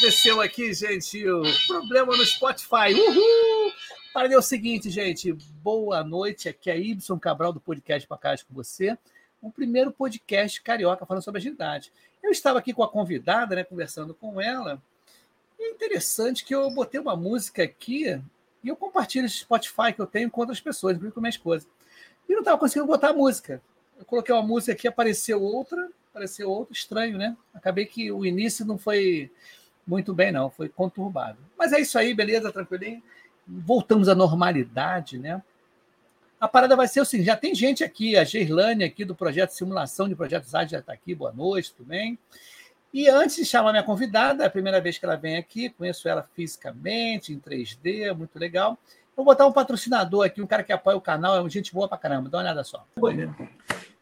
aconteceu aqui, gente? O problema no Spotify. Uhul! Para o seguinte, gente. Boa noite. Aqui é Ibson Cabral do podcast Pacás com você. O primeiro podcast carioca falando sobre agilidade. Eu estava aqui com a convidada, né, conversando com ela. E é interessante que eu botei uma música aqui e eu compartilho esse Spotify que eu tenho com outras pessoas, inclusive com minha esposa. E não estava conseguindo botar a música. Eu coloquei uma música aqui, apareceu outra, apareceu outra, estranho, né? Acabei que o início não foi muito bem, não, foi conturbado. Mas é isso aí, beleza, tranquilinho. Voltamos à normalidade, né? A parada vai ser o seguinte: já tem gente aqui, a Geirlane aqui do projeto Simulação de Projetos Ágeis já está aqui, boa noite, tudo bem? E antes de chamar minha convidada, é a primeira vez que ela vem aqui, conheço ela fisicamente, em 3D, muito legal. Vou botar um patrocinador aqui, um cara que apoia o canal, é gente boa pra caramba, dá uma olhada só.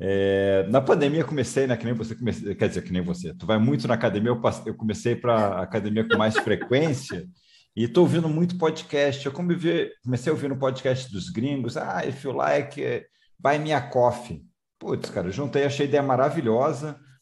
é, na pandemia comecei, né? Que nem você comecei, quer dizer, que nem você. Tu vai muito na academia, eu, eu comecei para academia com mais frequência e estou ouvindo muito podcast. Eu comecei, a ouvir no podcast dos gringos. Ah, if you like, buy me a coffee. Putz, cara, juntei, achei a ideia maravilhosa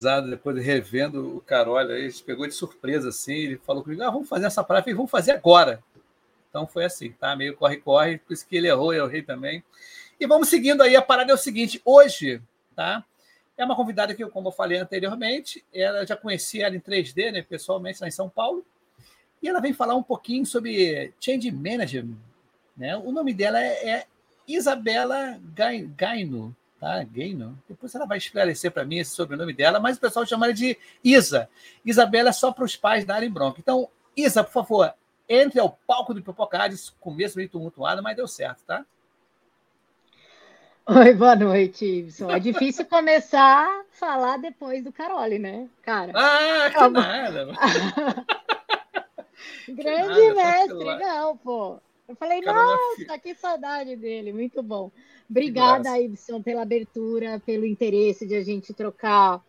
Depois revendo o Carol, aí, pegou de surpresa assim, ele falou comigo, ah, vamos fazer essa praia, vamos fazer agora. Então foi assim, tá? Meio corre-corre, por isso que ele errou, eu errei também. E vamos seguindo aí, a parada é o seguinte, hoje, tá? É uma convidada que, como eu falei anteriormente, ela já conhecia ela em 3D, né, pessoalmente, lá em São Paulo, e ela vem falar um pouquinho sobre Change Management, né? O nome dela é, é Isabela Gaino, tá? Gaino. Depois ela vai esclarecer para mim esse sobrenome dela, mas o pessoal chama ela de Isa. Isabela é só para os pais darem bronca. Então, Isa, por favor, entre ao palco do Pipocades, começo meio tumultuado, mas deu certo, tá? Oi, boa noite, Ibson. É difícil começar a falar depois do Carole, né, cara? Ah, que Calma. nada! Grande nada, mestre, não, pô. Eu falei, nossa, que saudade dele, muito bom. Obrigada, Ibson, pela abertura, pelo interesse de a gente trocar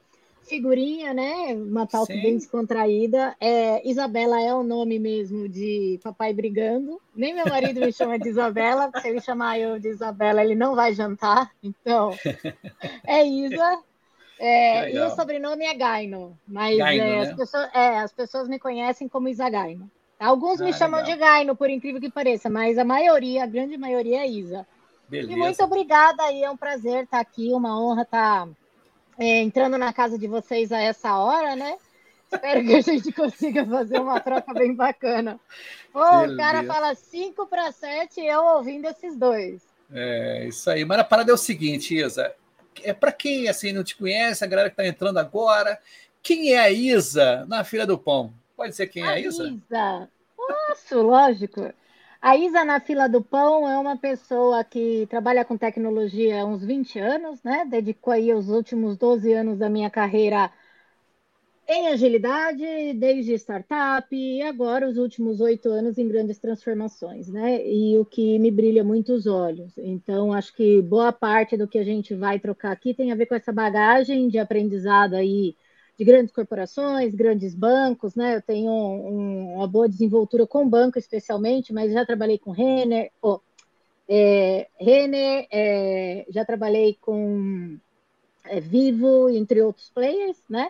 figurinha, né? Uma talk Sim. bem descontraída. É, Isabela é o nome mesmo de papai brigando. Nem meu marido me chama de Isabela, se ele chamar eu de Isabela, ele não vai jantar. Então, é Isa. É, e o sobrenome é Gaino, mas Gaino, é, né? as, pessoas, é, as pessoas me conhecem como Isa Gaino. Alguns ah, me chamam legal. de Gaino, por incrível que pareça, mas a maioria, a grande maioria é Isa. Beleza. E muito obrigada aí, é um prazer estar aqui, uma honra estar é, entrando na casa de vocês a essa hora, né? Espero que a gente consiga fazer uma troca bem bacana. o cara fala 5 para 7 eu ouvindo esses dois. É, isso aí. Mas a parada é o seguinte, Isa. É para quem assim não te conhece, a galera que está entrando agora, quem é a Isa na fila do pão? Pode ser quem é a é a Isa? Isa. Posso, lógico. A Isa na fila do pão é uma pessoa que trabalha com tecnologia há uns 20 anos, né? Dedicou aí os últimos 12 anos da minha carreira em agilidade, desde startup, e agora os últimos oito anos em grandes transformações, né? E o que me brilha muito os olhos. Então, acho que boa parte do que a gente vai trocar aqui tem a ver com essa bagagem de aprendizado aí de grandes corporações, grandes bancos, né? Eu tenho um, uma boa desenvoltura com banco, especialmente, mas já trabalhei com Renner, oh, é, Renner, é, já trabalhei com é, Vivo, entre outros players, né?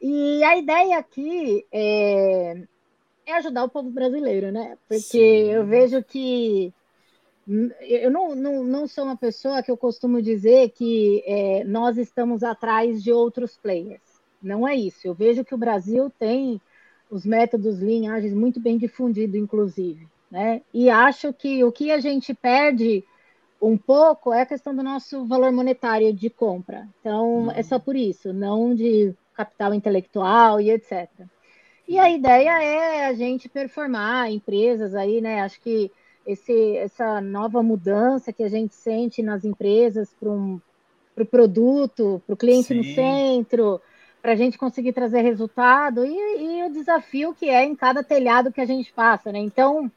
E a ideia aqui é, é ajudar o povo brasileiro, né? Porque Sim. eu vejo que eu não, não, não sou uma pessoa que eu costumo dizer que é, nós estamos atrás de outros players. Não é isso. Eu vejo que o Brasil tem os métodos linhagens muito bem difundido, inclusive. Né? E acho que o que a gente perde um pouco é a questão do nosso valor monetário de compra. Então, é só por isso, não de capital intelectual e etc. E a ideia é a gente performar empresas aí, né? Acho que esse, essa nova mudança que a gente sente nas empresas para um, o pro produto, para o cliente Sim. no centro, para a gente conseguir trazer resultado e, e, o desafio que é em cada telhado que a gente passa, né? Então,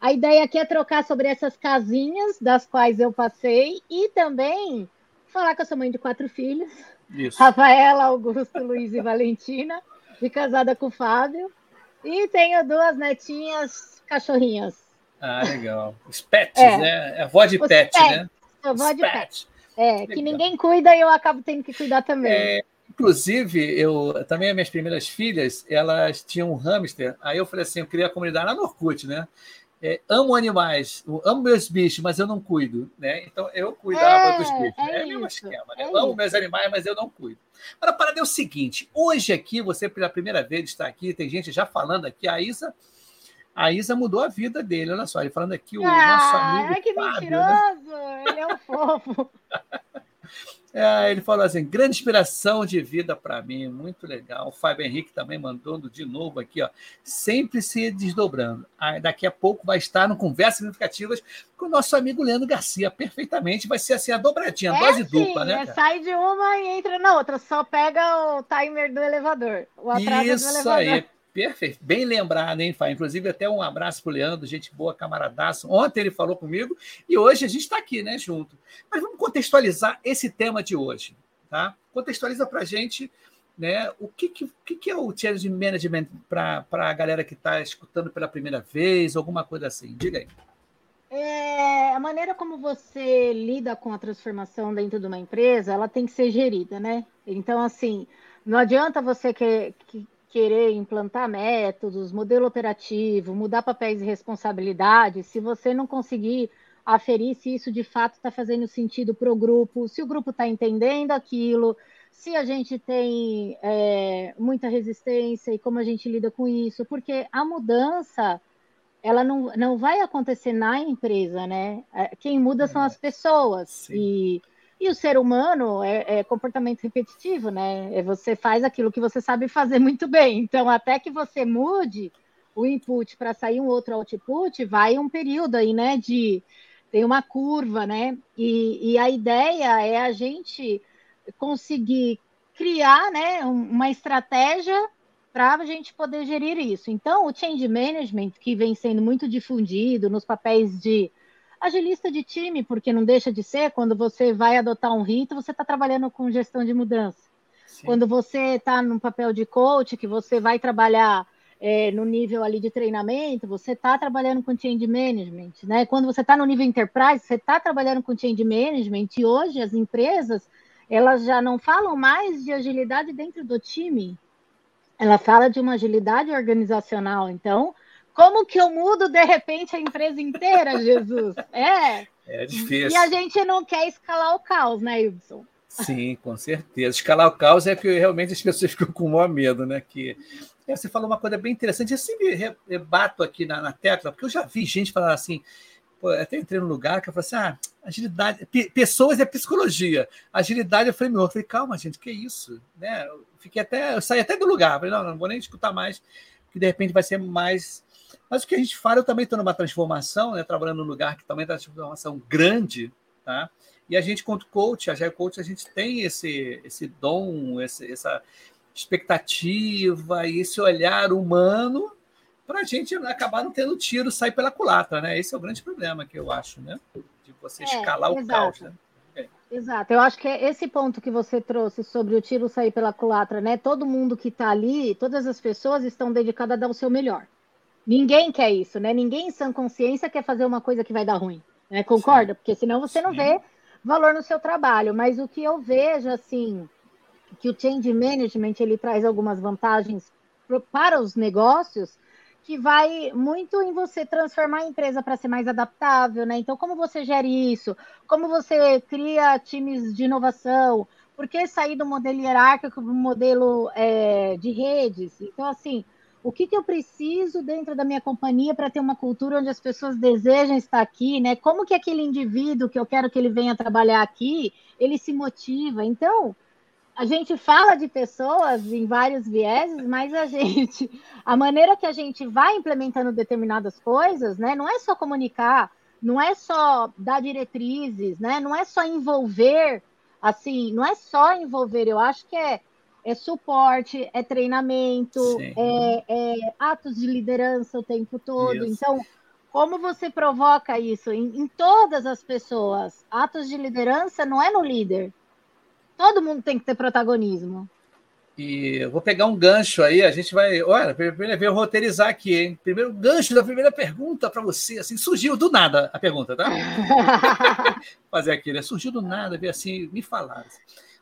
a ideia aqui é trocar sobre essas casinhas das quais eu passei e também falar que eu sou mãe de quatro filhos isso. Rafaela, Augusto, Luiz e Valentina, de casada com o Fábio. E tenho duas netinhas cachorrinhas. Ah, legal. Os pets, é. né? É avó de Os pet, pets. né? Avó de pet. É, legal. que ninguém cuida e eu acabo tendo que cuidar também. É, inclusive, eu também as minhas primeiras filhas, elas tinham um hamster. Aí eu falei assim, eu queria a comunidade lá no Orkut, né? é, amo animais, amo meus bichos, mas eu não cuido, né? Então eu cuidava é, dos bichos. É, é o mesmo esquema, né? É amo meus animais, mas eu não cuido. Agora, a parada é o seguinte: hoje aqui, você pela primeira vez está aqui, tem gente já falando aqui, a Isa. A Isa mudou a vida dele, olha só, ele falando aqui, o ah, nosso amigo. Ai, que Fábio, né? mentiroso! Né? Ele é um fofo. É, ele falou assim: grande inspiração de vida para mim, muito legal. O Fábio Henrique também mandando de novo aqui, ó, sempre se desdobrando. Ah, daqui a pouco vai estar no Conversas Significativas com o nosso amigo Leandro Garcia, perfeitamente. Vai ser assim a dobradinha, a é dose assim, dupla, né? É, sai de uma e entra na outra, só pega o timer do elevador, o atraso Isso do elevador. aí, Perfeito, bem lembrado, hein, Fá? Inclusive, até um abraço para o Leandro, gente boa, camaradaço. Ontem ele falou comigo e hoje a gente está aqui, né, junto. Mas vamos contextualizar esse tema de hoje, tá? Contextualiza para a gente né, o que, que, que é o Change Management para a galera que está escutando pela primeira vez, alguma coisa assim. Diga aí. É, a maneira como você lida com a transformação dentro de uma empresa, ela tem que ser gerida, né? Então, assim, não adianta você que, que querer implantar métodos, modelo operativo, mudar papéis e responsabilidades, se você não conseguir aferir se isso de fato está fazendo sentido para o grupo, se o grupo está entendendo aquilo, se a gente tem é, muita resistência e como a gente lida com isso, porque a mudança ela não, não vai acontecer na empresa, né? É, quem muda são as pessoas. Sim. E e o ser humano é, é, comportamento repetitivo, né? É você faz aquilo que você sabe fazer muito bem. Então, até que você mude o input para sair um outro output, vai um período aí, né? De tem uma curva, né? E, e a ideia é a gente conseguir criar, né? Uma estratégia para a gente poder gerir isso. Então, o change management que vem sendo muito difundido nos papéis de agilista de time, porque não deixa de ser, quando você vai adotar um rito, você está trabalhando com gestão de mudança. Sim. Quando você está no papel de coach, que você vai trabalhar é, no nível ali de treinamento, você está trabalhando com change management, né? Quando você está no nível enterprise, você está trabalhando com change management, e hoje as empresas, elas já não falam mais de agilidade dentro do time, ela fala de uma agilidade organizacional, então como que eu mudo de repente a empresa inteira, Jesus? É. É difícil. E a gente não quer escalar o caos, né, Ibson? Sim, com certeza. Escalar o caos é que realmente as pessoas ficam com o maior medo, né? Que é, você falou uma coisa bem interessante. Eu sempre rebato aqui na, na tecla, porque eu já vi gente falar assim. Pô, até entrei num lugar que eu falei assim: ah, agilidade, pessoas é psicologia, agilidade é framework. Eu falei, calma, gente, que isso? Né? Eu fiquei até, eu saí até do lugar, falei, não, não vou nem escutar mais, que de repente vai ser mais Mas o que a gente fala, eu também estou numa transformação, né? trabalhando num lugar que também está uma transformação grande, tá? E a gente, quanto coach, a Agile Coach, a gente tem esse, esse dom, esse, essa expectativa e esse olhar humano para a gente acabar não tendo tiro sair pela culatra, né? Esse é o grande problema que eu acho, né? De você é, escalar o caos, né? Exato, eu acho que é esse ponto que você trouxe sobre o tiro sair pela culatra, né? Todo mundo que está ali, todas as pessoas estão dedicadas a dar o seu melhor. Ninguém quer isso, né? Ninguém em sã consciência quer fazer uma coisa que vai dar ruim, né? Concorda? Sim. Porque senão você não Sim. vê valor no seu trabalho. Mas o que eu vejo, assim, que o change management ele traz algumas vantagens para os negócios, que vai muito em você transformar a empresa para ser mais adaptável, né? Então, como você gere isso? Como você cria times de inovação? Por que sair do modelo hierárquico para o modelo é, de redes? Então, assim, o que, que eu preciso dentro da minha companhia para ter uma cultura onde as pessoas desejam estar aqui, né? Como que aquele indivíduo que eu quero que ele venha trabalhar aqui, ele se motiva? Então, a gente fala de pessoas em vários vieses, mas a gente, a maneira que a gente vai implementando determinadas coisas, né, não é só comunicar, não é só dar diretrizes, né, não é só envolver, assim, não é só envolver, eu acho que é, é suporte, é treinamento, é, é, atos de liderança o tempo todo. Isso. Então, como você provoca isso em, em todas as pessoas? Atos de liderança não é no líder, Todo mundo tem que ter protagonismo. E eu vou pegar um gancho aí, a gente vai. Olha, primeiro vez roteirizar aqui, hein? Primeiro gancho da primeira pergunta para você, assim, surgiu do nada a pergunta, tá? Fazer aqui, né? Surgiu do nada, ver assim, me falar.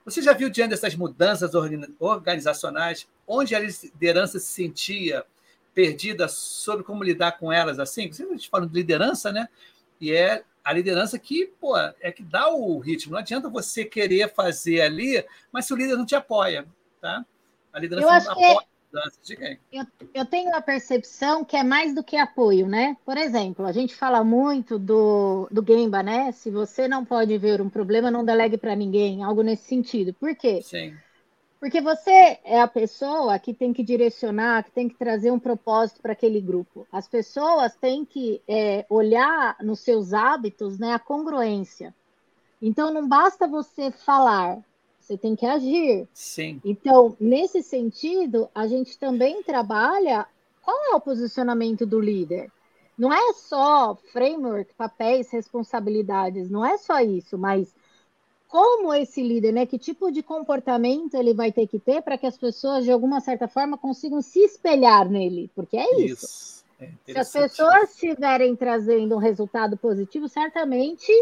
Você já viu diante dessas mudanças organizacionais, onde a liderança se sentia perdida sobre como lidar com elas assim? Você está falando de liderança, né? E é a liderança que, pô, é que dá o ritmo. Não adianta você querer fazer ali, mas se o líder não te apoia, tá? A liderança eu não apoia. Que é... eu, eu tenho a percepção que é mais do que apoio, né? Por exemplo, a gente fala muito do, do Gemba, né? Se você não pode ver um problema, não delegue para ninguém, algo nesse sentido. Por quê? Sim. Porque você é a pessoa que tem que direcionar, que tem que trazer um propósito para aquele grupo. As pessoas têm que é, olhar nos seus hábitos né, a congruência. Então, não basta você falar, você tem que agir. Sim. Então, nesse sentido, a gente também trabalha qual é o posicionamento do líder. Não é só framework, papéis, responsabilidades, não é só isso, mas como esse líder, né? Que tipo de comportamento ele vai ter que ter para que as pessoas, de alguma certa forma, consigam se espelhar nele? Porque é isso. isso. É se as pessoas estiverem trazendo um resultado positivo, certamente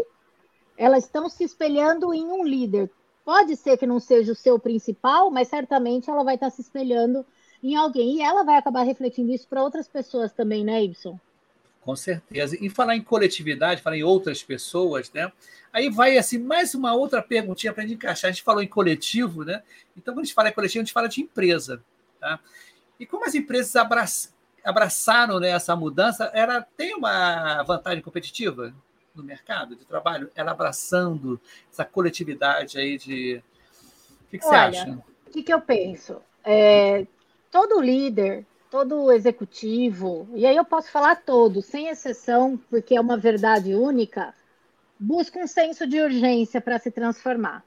elas estão se espelhando em um líder. Pode ser que não seja o seu principal, mas certamente ela vai estar se espelhando em alguém. E ela vai acabar refletindo isso para outras pessoas também, né, Ibson? Com certeza. E falar em coletividade, falar em outras pessoas, né? Aí vai assim, mais uma outra perguntinha para encaixar. A gente falou em coletivo, né? Então, quando a gente fala em coletivo, a gente fala de empresa. Tá? E como as empresas abraçaram né, essa mudança, ela tem uma vantagem competitiva no mercado de trabalho? Ela abraçando essa coletividade aí de. O que, que Olha, você acha? O que, que eu penso? É, todo líder todo executivo, e aí eu posso falar todo, sem exceção, porque é uma verdade única, busca um senso de urgência para se transformar.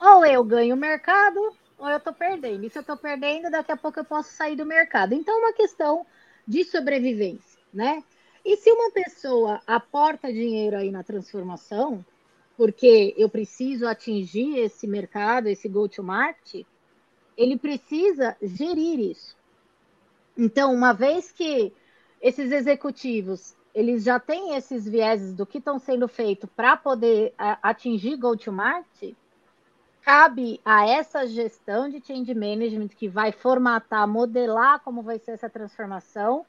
Ou eu ganho o mercado, ou eu estou perdendo. E se eu estou perdendo, daqui a pouco eu posso sair do mercado. Então, é uma questão de sobrevivência, né? E se uma pessoa aporta dinheiro aí na transformação, porque eu preciso atingir esse mercado, esse go-to-market, ele precisa gerir isso. Então, uma vez que esses executivos eles já têm esses vieses do que estão sendo feito para poder atingir go-to-market, cabe a essa gestão de change management que vai formatar, modelar como vai ser essa transformação,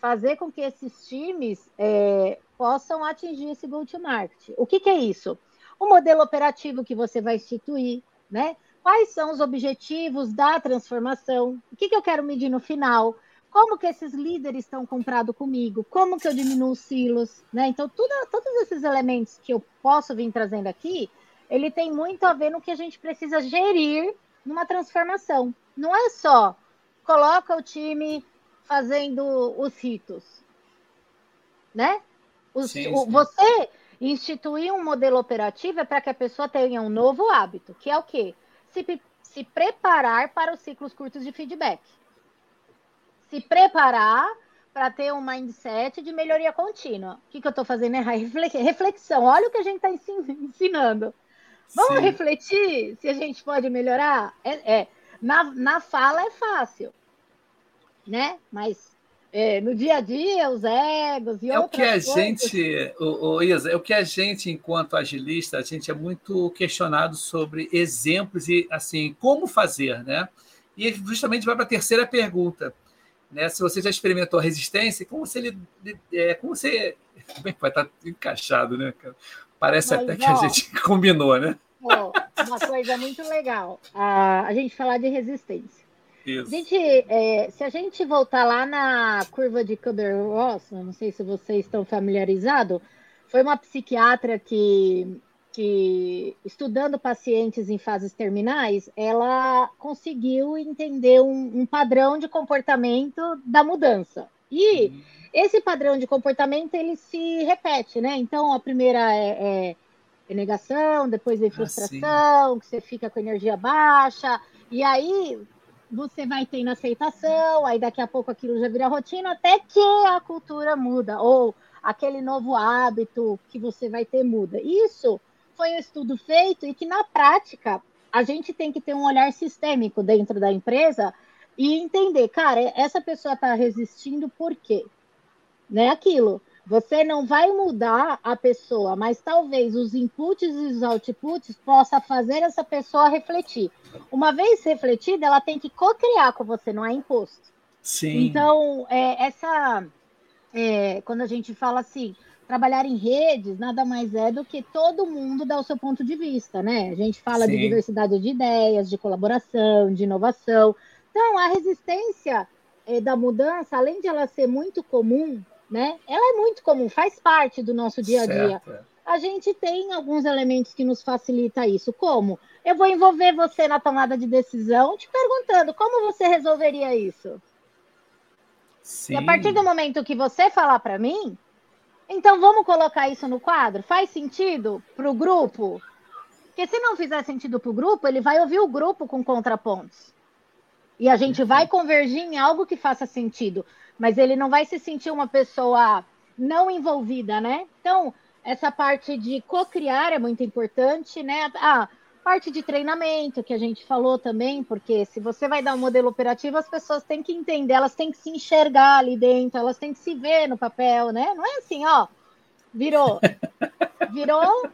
fazer com que esses times é, possam atingir esse go-to-market. O que, que, é isso? O modelo operativo que você vai instituir, né? Quais são os objetivos da transformação? O que, que eu quero medir no final? Como que esses líderes estão comprados comigo? Como que eu diminuo os silos? Né? Então, tudo, todos esses elementos que eu posso vir trazendo aqui, ele tem muito a ver no que a gente precisa gerir numa transformação. Não é só coloca o time, fazendo os ritos, né? Os, sim, sim. O, você instituir um modelo operativo é para que a pessoa tenha um novo hábito, que é o quê? Se, se preparar para os ciclos curtos de feedback. Se preparar para ter um mindset de melhoria contínua. O que, que eu estou fazendo errar? Reflexão. Olha o que a gente está ensinando. Vamos Sim. refletir se a gente pode melhorar? É, é, na, na fala é fácil, né? Mas é, no dia a dia, os egos e é o que a coisas... gente, o, o Isa, é o que a gente, enquanto agilista, a gente é muito questionado sobre exemplos e assim como fazer, né? E justamente vai para a terceira pergunta, né? Se você já experimentou resistência, como ele, é, como você, como é que vai estar tá encaixado, né? Parece Mas, até ó, que a gente combinou, né? Ó, uma coisa muito legal, a, a gente falar de resistência. Isso. Gente, é, se a gente voltar lá na curva de Kubler-Ross, não sei se vocês estão familiarizados, foi uma psiquiatra que, que, estudando pacientes em fases terminais, ela conseguiu entender um, um padrão de comportamento da mudança. E uhum. esse padrão de comportamento, ele se repete, né? Então, a primeira é, é, é negação, depois vem ah, frustração, ah, que você fica com energia baixa, e aí você vai tendo aceitação, aí daqui a pouco aquilo já vira rotina, até que a cultura muda, ou aquele novo hábito que você vai ter muda. Isso foi um estudo feito e que, na prática, a gente tem que ter um olhar sistêmico dentro da empresa e entender, cara, essa pessoa está resistindo por quê? Né? Aquilo. Você não vai mudar a pessoa, mas talvez os inputs e os outputs possa fazer essa pessoa refletir. Uma vez refletida, ela tem que co-criar com você, não é imposto. Sim. Então, é, essa, é, quando a gente fala assim, trabalhar em redes nada mais é do que todo mundo dar o seu ponto de vista, né? A gente fala Sim. de diversidade de ideias, de colaboração, de inovação. Então, a resistência é, da mudança, além de ela ser muito comum né? Ela é muito comum, faz parte do nosso dia a dia. Certo. A gente tem alguns elementos que nos facilita isso. Como? Eu vou envolver você na tomada de decisão, te perguntando como você resolveria isso. Sim. E a partir do momento que você falar para mim, então vamos colocar isso no quadro. Faz sentido para o grupo? Porque se não fizer sentido para o grupo, ele vai ouvir o grupo com contrapontos. E a gente vai convergir em algo que faça sentido mas ele não vai se sentir uma pessoa não envolvida, né? Então, essa parte de co-criar é muito importante, né? A parte de treinamento que a gente falou também, porque se você vai dar um modelo operativo, as pessoas têm que entender, elas têm que se enxergar ali dentro, elas têm que se ver no papel, né? Não é assim, ó, virou, virou,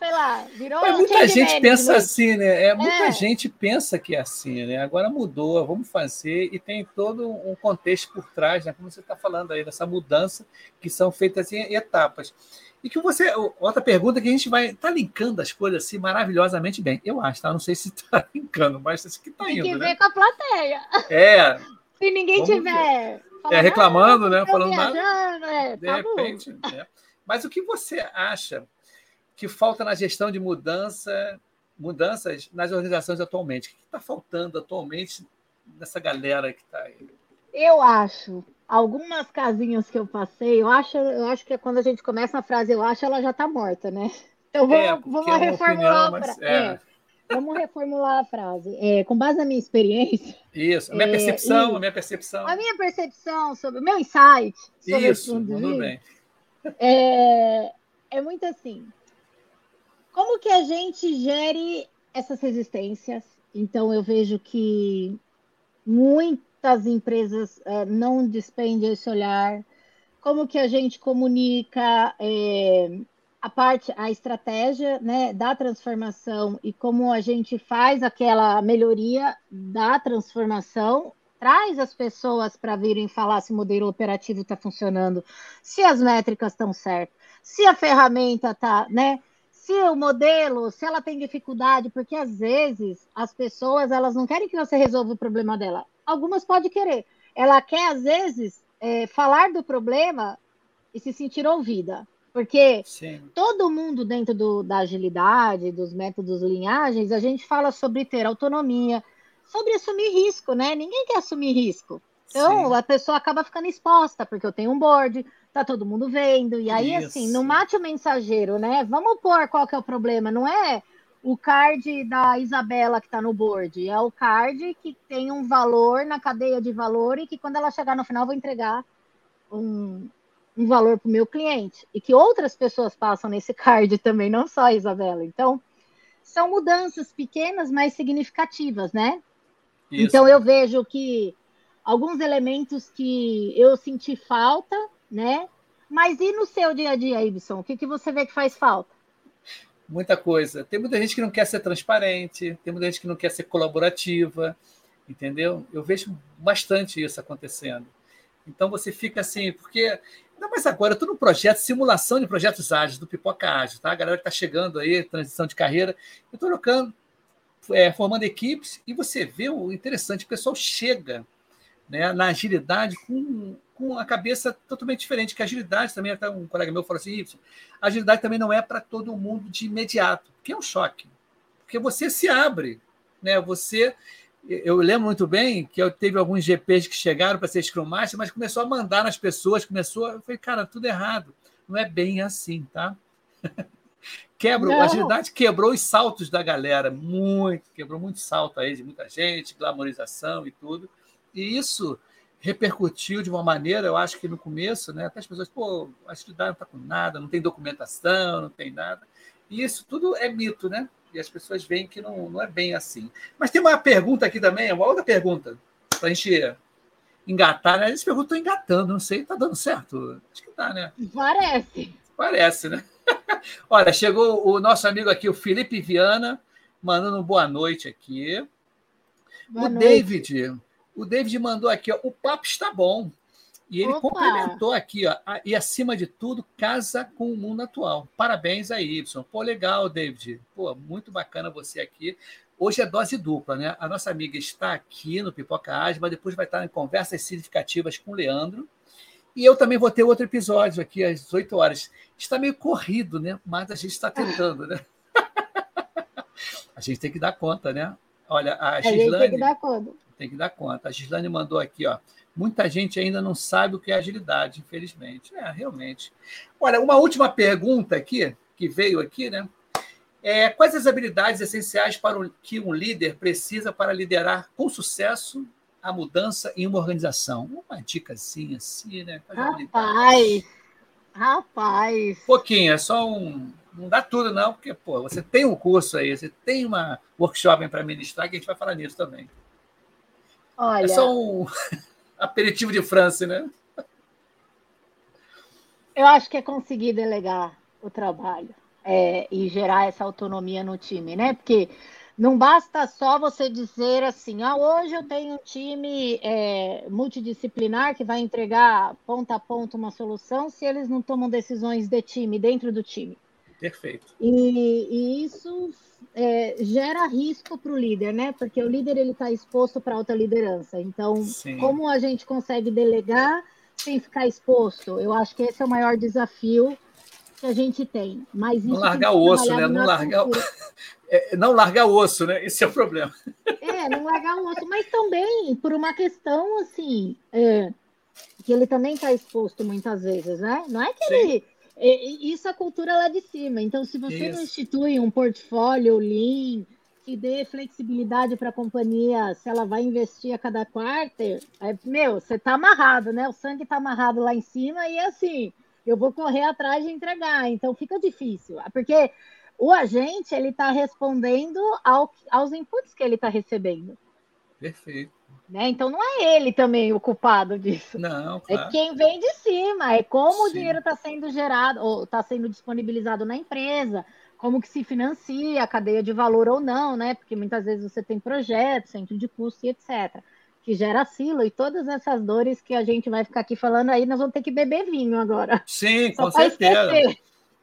sei lá, virou. Mas muita gente pensa assim, né? É, muita é. gente pensa que é assim, né? Agora mudou, vamos fazer, e tem todo um contexto por trás, né? Como você está falando aí, dessa mudança que são feitas em etapas. E que você. Outra pergunta que a gente vai. Tá linkando as coisas assim maravilhosamente bem. Eu acho, tá? Não sei se está linkando, mas acho que está indo. Tem que né? ver com a plateia. É. Se ninguém tiver. é, reclamando, né? Falando nada. É, de tá repente. É. Mas o que você acha que falta na gestão de mudança, mudanças nas organizações atualmente? O que está faltando atualmente nessa galera que está aí? Eu acho, algumas casinhas que eu passei, eu acho, eu acho que é quando a gente começa a frase eu acho, ela já está morta, né? Então vamos, é, vamos é reformular opinião, pra... é. É, vamos reformular a frase. É, com base na minha experiência. Isso, a minha percepção, a minha percepção. A minha percepção sobre o meu insight sobre Isso, tudo bem. É, é muito assim. Como que a gente gere essas resistências? Então, eu vejo que muitas empresas é, não despendem esse olhar. Como que a gente comunica é, a parte, a estratégia né, da transformação e como a gente faz aquela melhoria da transformação traz as pessoas para virem falar se o modelo operativo está funcionando, se as métricas estão certas, se a ferramenta está, né? Se o modelo, se ela tem dificuldade, porque às vezes as pessoas elas não querem que você resolva o problema dela. Algumas podem querer. Ela quer às vezes é, falar do problema e se sentir ouvida, porque Sim. todo mundo dentro do, da agilidade, dos métodos linhagens, a gente fala sobre ter autonomia, sobre assumir risco, né? Ninguém quer assumir risco. Então, Sim. a pessoa acaba ficando exposta, porque eu tenho um board, tá todo mundo vendo. E aí, Isso. assim, não mate o mensageiro, né? Vamos pôr qual que é o problema. Não é o card da Isabela que está no board, é o card que tem um valor na cadeia de valor e que quando ela chegar no final, vou entregar um, um valor para o meu cliente. E que outras pessoas passam nesse card também, não só a Isabela. Então, são mudanças pequenas, mas significativas, né? Isso. Então, eu vejo que alguns elementos que eu senti falta, né? Mas e no seu dia a dia, Ibson? O que, que você vê que faz falta? Muita coisa. Tem muita gente que não quer ser transparente, tem muita gente que não quer ser colaborativa, entendeu? Eu vejo bastante isso acontecendo. Então você fica assim, porque. Não, mas agora eu estou no projeto, simulação de projetos ágeis, do Pipoca Ágil, tá? A galera que está chegando aí, transição de carreira. Eu estou colocando, é, formando equipes, e você vê o interessante, o pessoal chega né, na agilidade com, com a cabeça totalmente diferente, que a agilidade também, até um colega meu falou assim, a agilidade também não é para todo mundo de imediato, que é um choque, porque você se abre, né, você... Eu lembro muito bem que eu teve alguns GPs que chegaram para ser Scrum Master, mas começou a mandar nas pessoas, começou. Eu falei, cara, tudo errado. Não é bem assim, tá? Quebra, a agilidade quebrou os saltos da galera, muito, quebrou muito salto aí de muita gente, glamorização e tudo. E isso repercutiu de uma maneira, eu acho que no começo, né, até as pessoas, pô, a atividade não está com nada, não tem documentação, não tem nada. E isso tudo é mito, né? E as pessoas veem que não, não é bem assim. Mas tem uma pergunta aqui também, uma outra pergunta, para a gente engatar, né? Eles perguntam engatando, não sei, está dando certo? Acho que está, né? Parece. Parece, né? Olha, chegou o nosso amigo aqui, o Felipe Viana, mandando boa noite aqui. Boa o noite. David, o David mandou aqui, ó, o papo está bom. E ele Opa. complementou aqui, ó, e acima de tudo, casa com o mundo atual. Parabéns a Y. Pô, legal, David. Pô, muito bacana você aqui. Hoje é dose dupla, né? A nossa amiga está aqui no Pipoca mas depois vai estar em conversas significativas com o Leandro. E eu também vou ter outro episódio aqui às 18 horas. Está meio corrido, né? Mas a gente está tentando, né? a gente tem que dar conta, né? Olha, a Gislane... A gente tem que dar conta tem que dar conta. A Gislane mandou aqui, ó. Muita gente ainda não sabe o que é agilidade, infelizmente. É, realmente. Olha, uma última pergunta aqui, que veio aqui, né? É, quais as habilidades essenciais para o, que um líder precisa para liderar com sucesso a mudança em uma organização? Uma dicasinha assim, né? Rapaz, rapaz. Pouquinho, é só um. Não dá tudo, não, porque pô, você tem um curso aí, você tem uma workshop para ministrar, que a gente vai falar nisso também. Olha... É só um aperitivo de França, né? Eu acho que é conseguir delegar o trabalho é, e gerar essa autonomia no time, né? Porque não basta só você dizer assim, ah, hoje eu tenho um time é, multidisciplinar que vai entregar ponta a ponta uma solução se eles não tomam decisões de time, dentro do time. Perfeito. E, e isso é, gera risco para o líder, né? Porque o líder ele está exposto para alta liderança. Então, Sim. como a gente consegue delegar sem ficar exposto? Eu acho que esse é o maior desafio que a gente tem. Mas não largar o osso, né? Não largar, é, não largar o osso, né? Esse é o problema. É, não largar o osso, mas também por uma questão assim. É, que ele também está exposto muitas vezes, né? Não é que Sim. ele isso é a cultura lá de cima. Então, se você Isso. não institui um portfólio lean que dê flexibilidade para a companhia, se ela vai investir a cada quarter, é, meu, você está amarrado, né? O sangue está amarrado lá em cima e assim, eu vou correr atrás de entregar. Então, fica difícil, porque o agente ele está respondendo ao, aos inputs que ele está recebendo. Perfeito. Né? Então não é ele também o culpado disso. Não, é claro. É quem vem de cima, é como Sim. o dinheiro está sendo gerado ou está sendo disponibilizado na empresa, como que se financia a cadeia de valor ou não, né? Porque muitas vezes você tem projetos, centro de custo e etc. Que gera silo e todas essas dores que a gente vai ficar aqui falando aí, nós vamos ter que beber vinho agora. Sim, Só com certeza. Esquecer.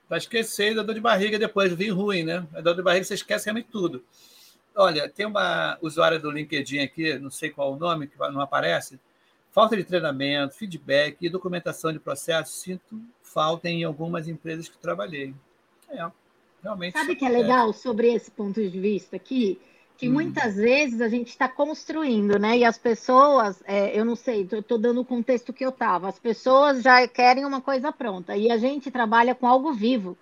Vai esquecer da dor de barriga depois, vinho ruim, né? A dor de barriga você esquece realmente tudo. Olha, tem uma usuária do LinkedIn aqui, não sei qual o nome, que não aparece. Falta de treinamento, feedback e documentação de processo, sinto falta em algumas empresas que trabalhei. É, realmente. Sabe que é legal sobre esse ponto de vista aqui? que hum. muitas vezes a gente está construindo, né? E as pessoas, é, eu não sei, eu estou dando o contexto que eu estava, as pessoas já querem uma coisa pronta e a gente trabalha com algo vivo.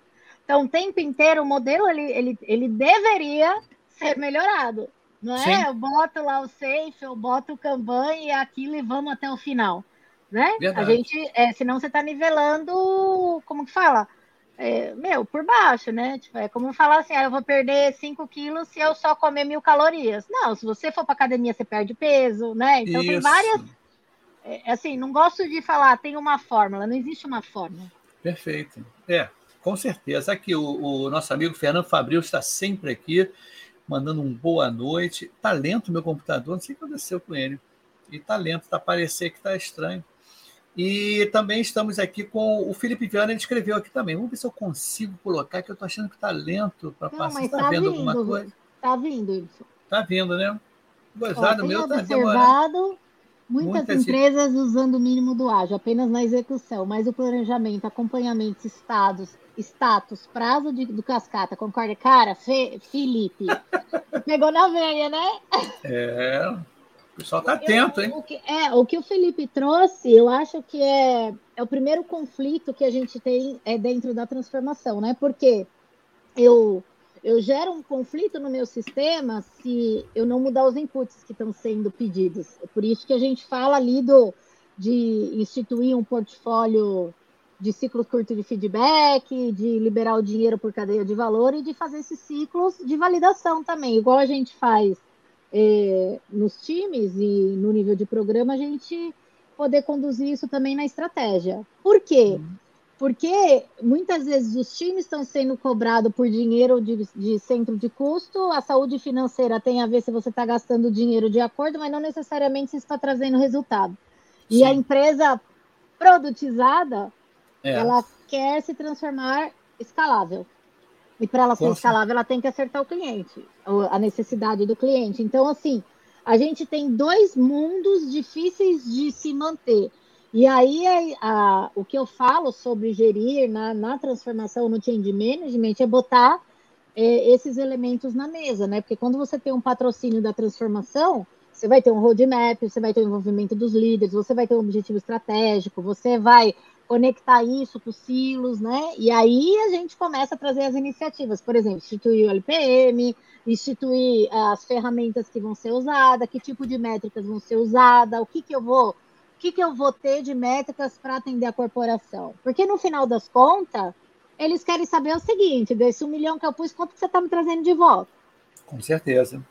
Então, o tempo inteiro, o modelo ele, ele, ele deveria ser melhorado, não é? Sim. Eu boto lá o safe, eu boto o Kanban e aquilo e vamos até o final, né? Verdade. A gente, é, senão você está nivelando, como que fala? É, meu, por baixo, né? Tipo, é como falar assim, ah, eu vou perder 5 quilos se eu só comer mil calorias. Não, se você for para academia, você perde peso, né? Então Isso. tem várias. É, assim, não gosto de falar, tem uma fórmula, não existe uma fórmula. Perfeito. É, com certeza. Aqui o, o nosso amigo Fernando Fabril está sempre aqui, mandando um boa noite. Tá lento meu computador, não sei o que aconteceu com ele. E tá lento, tá parecendo que tá estranho. E também estamos aqui com o Felipe Viana, ele escreveu aqui também. Vamos ver se eu consigo colocar, que eu estou achando que está lento para passar. Está tá vendo vindo, alguma coisa? Está vindo. Está vindo, né? Gozado, Ó, meu está demorando. Muitas, muitas empresas usando o mínimo do ágil, apenas na execução, mas o planejamento, acompanhamento, estados, status, prazo de, do cascata, concorda? Cara, Fe, Felipe, pegou na veia, né? É, o pessoal está atento, hein? O que, é, o que o Felipe trouxe, eu acho que é, é o primeiro conflito que a gente tem é dentro da transformação, né? Porque eu, eu gero um conflito no meu sistema se eu não mudar os inputs que estão sendo pedidos. É por isso que a gente fala ali do, de instituir um portfólio de ciclo curto de feedback, de liberar o dinheiro por cadeia de valor e de fazer esses ciclos de validação também, igual a gente faz é, nos times e no nível de programa, a gente poder conduzir isso também na estratégia. Por quê? Uhum. Porque muitas vezes os times estão sendo cobrados por dinheiro de, de, centro de custo, a saúde financeira tem a ver se você está gastando dinheiro de acordo, mas não necessariamente se está trazendo resultado. Sim. E a empresa produtizada, é. ela quer se transformar escalável. E para ela ser escalável, ela tem que acertar o cliente, a necessidade do cliente. Então, assim, a gente tem dois mundos difíceis de se manter. E aí, a, a, o que eu falo sobre gerir na, na transformação, no change management, é botar é, esses elementos na mesa, né? Porque quando você tem um patrocínio da transformação, você vai ter um roadmap, você vai ter o envolvimento dos líderes, você vai ter um objetivo estratégico, você vai conectar isso com os silos, né? E aí a gente começa a trazer as iniciativas, por exemplo, instituir o LPM, instituir as ferramentas que vão ser usadas, que tipo de métricas vão ser usadas, o que, que eu vou, que, que eu vou ter de métricas para atender a corporação. Porque no final das contas, eles querem saber o seguinte: desse um milhão que eu pus, quanto que você está me trazendo de volta? Com certeza.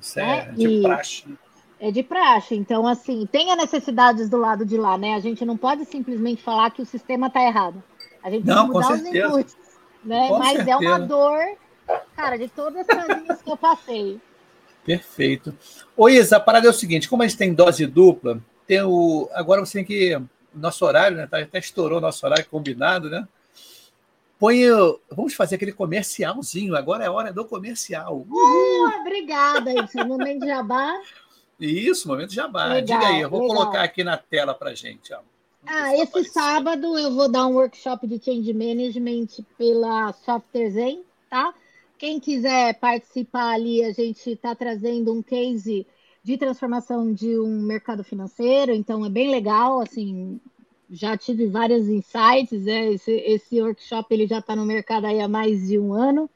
Isso é, é de e... praxe. Né? É de praxe. Então, assim, tem as necessidades do lado de lá, né? A gente não pode simplesmente falar que o sistema está errado. A gente não, tem que mudar os inputs, né? Com Mas certeza. é uma dor, cara, de todas as coisinhas que eu passei. Perfeito. Ô, Isa, a parada é o seguinte: como a gente tem dose dupla, tem o. Agora você tem que. Nosso horário, né? Tá, até estourou nosso horário combinado, né? Põe. Vamos fazer aquele comercialzinho. Agora é hora do comercial. Uh, obrigada, isso. Momento de jabá. Isso, momento jabá. Legal, Diga aí, eu vou legal. colocar aqui na tela para gente. Ó. Ah, esse aparecer. sábado eu vou dar um workshop de Change Management pela Software Zen, tá? Quem quiser participar ali, a gente está trazendo um case de transformação de um mercado financeiro, então é bem legal, assim, já tive vários insights, né? esse, esse workshop ele já está no mercado aí há mais de um ano,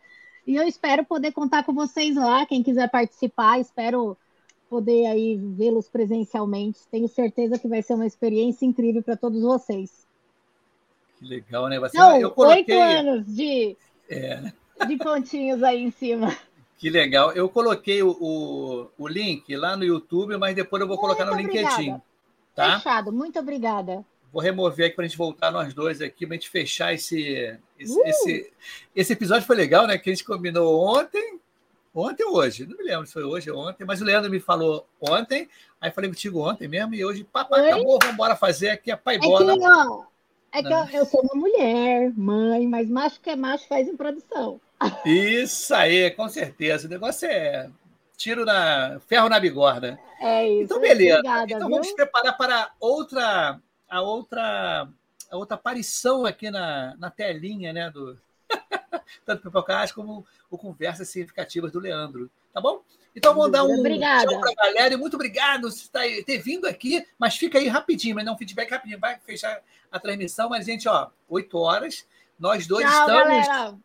e eu espero poder contar com vocês lá, quem quiser participar, espero poder aí vê-los presencialmente. Tenho certeza que vai ser uma experiência incrível para todos vocês. Que legal, né? Você, Não, eu coloquei... oito anos de, é. de pontinhos aí em cima. Que legal. Eu coloquei o, o, o link lá no YouTube, mas depois eu vou colocar muito no LinkedIn. Tá? Fechado. Muito obrigada. Vou remover aqui para a gente voltar nós dois aqui, para a gente fechar esse, esse, uh! esse, esse episódio. Foi legal, né? Que a gente combinou ontem Ontem ou hoje? Não me lembro se foi hoje ou ontem, mas o Leandro me falou ontem, aí falei contigo ontem mesmo, e hoje, papai, acabou, vamos embora fazer aqui a pai é bola. Que, ó, é que eu, eu, sou uma mulher, mãe, mas macho que é macho faz em produção. Isso aí, com certeza. O negócio é tiro na ferro na bigorna. É isso. Então, beleza. Obrigada, então viu? vamos preparar para outra a outra a outra aparição aqui na, na telinha, né, do tanto Pipocast como o Conversas Significativas do Leandro. tá bom? Então, vou dar um Obrigada. tchau para a galera. E muito obrigado por ter vindo aqui. Mas fica aí rapidinho, mas não um feedback rapidinho. Vai fechar a transmissão. Mas, gente, ó, 8 horas. Nós dois tchau, estamos.